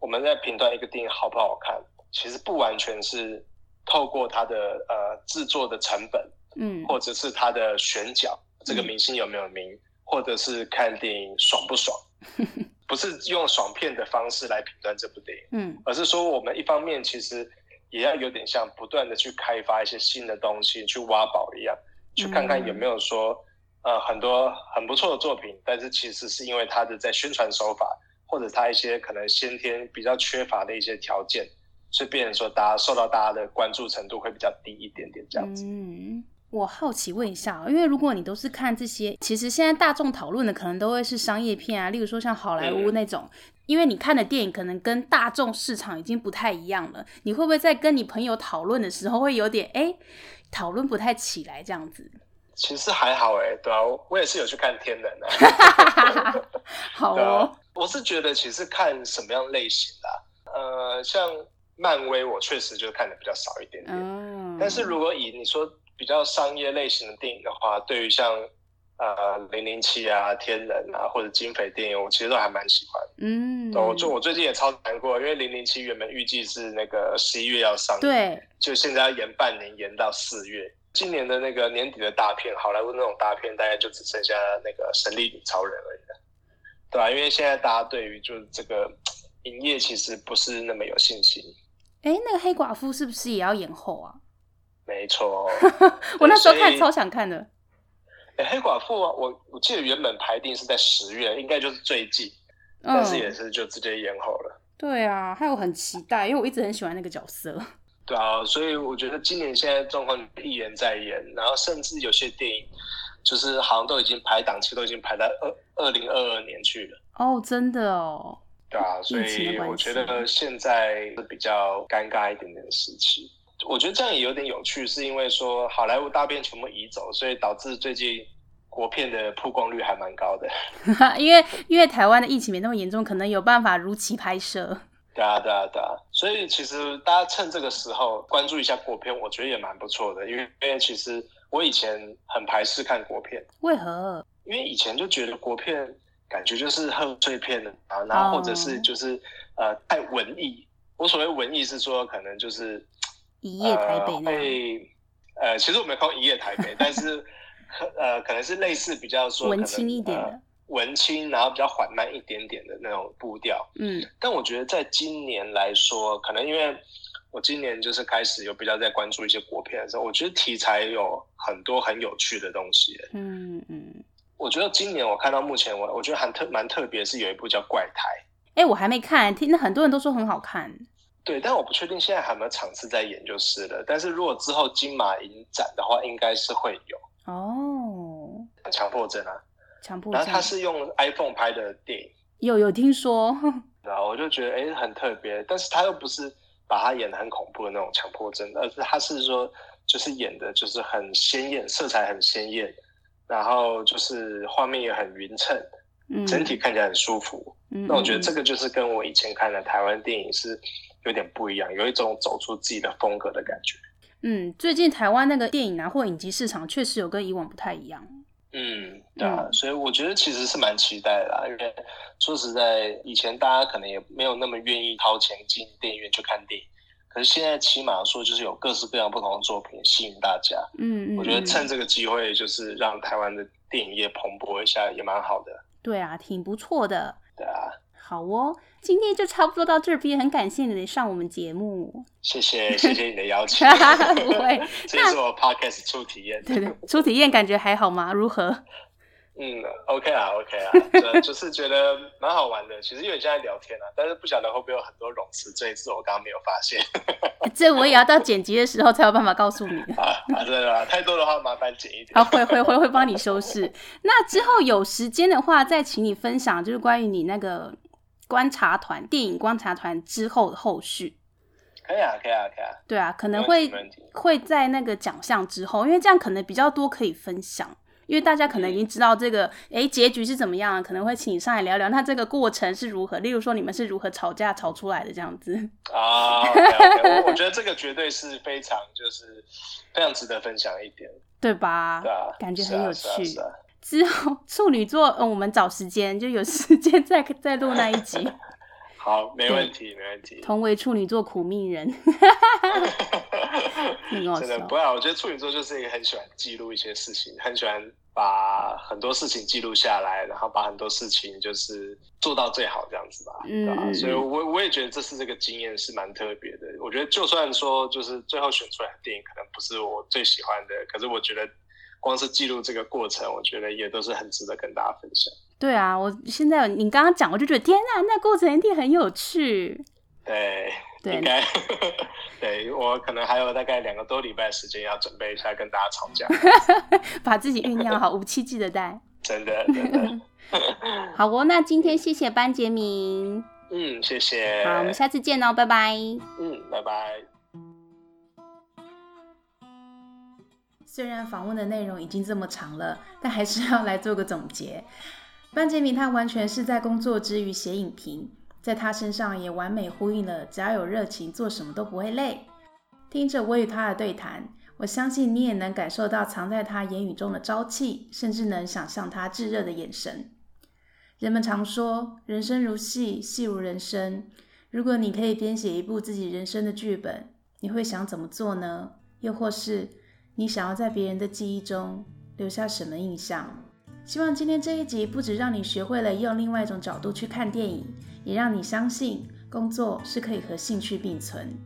S2: 我们在评断一个电影好不好看，其实不完全是透过它的呃制作的成本，嗯，或者是它的选角，这个明星有没有名，嗯，或者是看电影爽不爽。不是用爽片的方式来评断这部电影，嗯，而是说我们一方面其实也要有点像不断的去开发一些新的东西，去挖宝一样，去看看有没有说呃很多很不错的作品，但是其实是因为它的在宣传手法或者它一些可能先天比较缺乏的一些条件，所以变成说大家受到大家的关注程度会比较低一点点这样子。嗯。
S1: 我好奇问一下，因为如果你都是看这些，其实现在大众讨论的可能都会是商业片啊，例如说像好莱坞那种，嗯、因为你看的电影可能跟大众市场已经不太一样了，你会不会在跟你朋友讨论的时候会有点哎，讨论不太起来这样子？
S2: 其实还好哎，对啊，我也是有去看《天能》的。
S1: 好哦，
S2: 我是觉得其实看什么样类型的、啊，呃，像漫威，我确实就看的比较少一点点，嗯，但是如果以你说。比较商业类型的电影的话，对于像呃零零七啊、天人啊或者警匪电影，我其实都还蛮喜欢。嗯，我就我最近也超难过，因为零零七原本预计是那个十一月要上映，
S1: 对，
S2: 就现在要延半年，延到四月。今年的那个年底的大片，好莱坞那种大片，大概就只剩下那个神力女超人而已了，对吧、啊？因为现在大家对于就是这个营业其实不是那么有信心。
S1: 哎，那个黑寡妇是不是也要延后啊？
S2: 没错，
S1: 我那时候看超想看的。
S2: 哎，黑寡妇啊，我我记得原本排定是在十月，应该就是最近，嗯，但是也是就直接延后了。
S1: 对啊，还有很期待，因为我一直很喜欢那个角色。
S2: 对啊，所以我觉得今年现在状况一延再延，然后甚至有些电影就是好像都已经排档期都已经排到二二零二二年去了。
S1: 哦，真的哦。
S2: 对啊，所以我觉得现在是比较尴尬一点点的时期。我觉得这样也有点有趣，是因为说好莱坞大片全部移走，所以导致最近国片的曝光率还蛮高的。
S1: 因为因为台湾的疫情没那么严重，可能有办法如期拍摄。
S2: 对啊，对啊，对啊。所以其实大家趁这个时候关注一下国片，我觉得也蛮不错的。因为因为其实我以前很排斥看国片，
S1: 为何？
S2: 因为以前就觉得国片感觉就是贺岁片的啊，然后或者是就是、oh. 呃太文艺。我所谓文艺是说可能就是。
S1: 一夜台北那
S2: 呃，呃，其实我没有看过一夜台北，但是可呃，可能是类似比较说
S1: 文青一点的，呃、文青，然后比较缓慢一点点的那种步调。嗯，但我觉得在今年来说，可能因为我今年就是开始有比较在关注一些国片的时候，我觉得题材有很多很有趣的东西。嗯嗯，我觉得今年我看到目前我我觉得很特蛮特别，是有一部叫《怪胎》。哎，我还没看，听那很多人都说很好看。
S2: 对，但我不确定现在还有没有场次在演就是了。但是如果之后金马影展的话，应该是会有哦。强迫症啊，
S1: 强迫症。
S2: 然后他是用 iPhone 拍的电影，
S1: 有有听说。
S2: 然后我就觉得哎，很特别。但是他又不是把他演的很恐怖的那种强迫症，而是他是说就是演的就是很鲜艳，色彩很鲜艳，然后就是画面也很匀称，嗯，整体看起来很舒服。嗯，那我觉得这个就是跟我以前看的台湾电影是有点不一样，有一种走出自己的风格的感觉。
S1: 嗯，最近台湾那个电影啊或影集市场确实有跟以往不太一样。
S2: 嗯，对啊，所以我觉得其实是蛮期待的啦，因为说实在，以前大家可能也没有那么愿意掏钱进电影院去看电影，可是现在起码说就是有各式各样不同的作品吸引大家。嗯嗯，我觉得趁这个机会，就是让台湾的电影业蓬勃一下，也蛮好的。
S1: 对啊，挺不错的。
S2: 对啊。
S1: 好哦，今天就差不多到这边，很感谢你上我们节目。
S2: 谢谢，谢谢你的邀请。
S1: 不会，
S2: 这是我 podcast 初体验。
S1: 对对，初体验感觉还好吗？如何？
S2: 嗯，OK 啊，OK 啊，就就是觉得蛮好玩的。其实因为现在聊天啊，但是不晓得会不会有很多冗词赘字，我刚刚没有发现。
S1: 这我也要到剪辑的时候才有办法告诉你。
S2: 啊，真的啊，太多的话麻烦剪一点。
S1: 好，会会会会帮你修饰。那之后有时间的话，再请你分享，就是关于你那个。观察团电影观察团之后的后续，
S2: 可以啊，可以啊，可以啊。
S1: 对啊，可能会会在那个奖项之后，因为这样可能比较多可以分享，因为大家可能已经知道这个，哎、嗯，结局是怎么样，可能会请你上来聊聊，那这个过程是如何，例如说你们是如何吵架吵出来的这样子。
S2: 啊，okay, okay, 我我觉得这个绝对是非常就是非常值得分享一点，
S1: 对吧？对啊，感觉很有趣。之后处女座，嗯，我们找时间就有时间再再录那一集。
S2: 好，没问题，没问题。
S1: 同为处女座苦命人，
S2: 真的不要。我觉得处女座就是一个很喜欢记录一些事情，很喜欢把很多事情记录下来，然后把很多事情就是做到最好这样子吧。嗯，啊？所以我我也觉得这次这个经验是蛮特别的。我觉得就算说就是最后选出来的电影可能不是我最喜欢的，可是我觉得。光是记录这个过程，我觉得也都是很值得跟大家分享。
S1: 对啊，我现在你刚刚讲，我就觉得天啊，那过程一定很有趣。
S2: 对，对应该 对我可能还有大概两个多礼拜时间要准备一下跟大家吵架，
S1: 把自己酝酿好，武器记得带。
S2: 真的，真的。
S1: 好哦，那今天谢谢班杰明。
S2: 嗯，谢谢。
S1: 好，我们下次见哦，拜拜。
S2: 嗯，拜拜。
S1: 虽然访问的内容已经这么长了，但还是要来做个总结。班杰明他完全是在工作之余写影评，在他身上也完美呼应了“只要有热情，做什么都不会累”。听着我与他的对谈，我相信你也能感受到藏在他言语中的朝气，甚至能想象他炙热的眼神。人们常说“人生如戏，戏如人生”。如果你可以编写一部自己人生的剧本，你会想怎么做呢？又或是？你想要在别人的记忆中留下什么印象？希望今天这一集不止让你学会了用另外一种角度去看电影，也让你相信工作是可以和兴趣并存。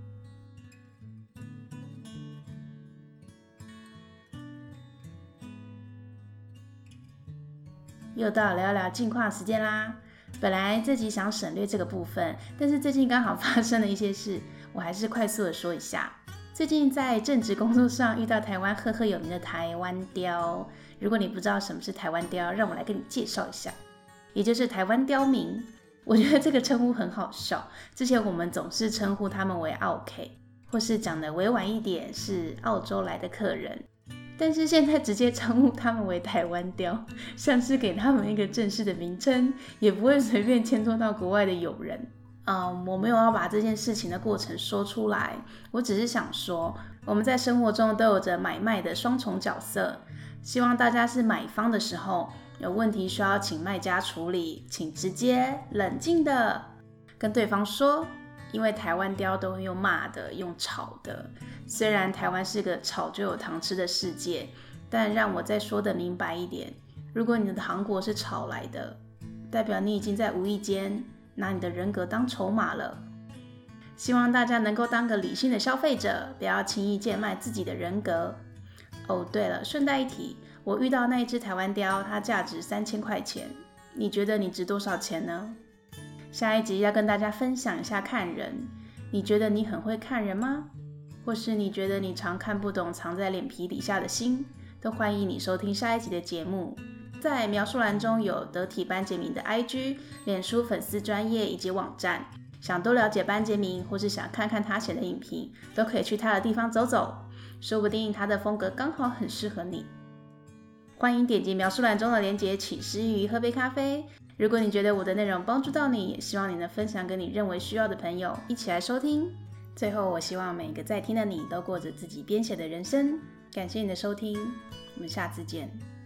S1: 又到聊聊近况时间啦！本来这集想省略这个部分，但是最近刚好发生了一些事，我还是快速的说一下。最近在正职工作上遇到台湾赫赫有名的台湾雕。如果你不知道什么是台湾雕，让我来给你介绍一下，也就是台湾刁民。我觉得这个称呼很好笑。之前我们总是称呼他们为奥 K，或是讲的委婉一点是澳洲来的客人。但是现在直接称呼他们为台湾雕，像是给他们一个正式的名称，也不会随便牵拖到国外的友人。嗯，我没有要把这件事情的过程说出来，我只是想说，我们在生活中都有着买卖的双重角色。希望大家是买方的时候，有问题需要请卖家处理，请直接冷静的跟对方说，因为台湾雕都会用骂的，用吵的。虽然台湾是个吵就有糖吃的世界，但让我再说的明白一点，如果你的糖果是炒来的，代表你已经在无意间。拿你的人格当筹码了，希望大家能够当个理性的消费者，不要轻易贱卖自己的人格。哦，对了，顺带一提，我遇到那一只台湾雕，它价值三千块钱，你觉得你值多少钱呢？下一集要跟大家分享一下看人，你觉得你很会看人吗？或是你觉得你常看不懂藏在脸皮底下的心？都欢迎你收听下一集的节目。在描述栏中有得体班杰明的 IG、脸书粉丝专业以及网站。想多了解班杰明，或是想看看他写的影评，都可以去他的地方走走，说不定他的风格刚好很适合你。欢迎点击描述栏中的链接，起司鱼喝杯咖啡，如果你觉得我的内容帮助到你，也希望你能分享给你认为需要的朋友一起来收听。最后，我希望每个在听的你都过着自己编写的人生。感谢你的收听，我们下次见。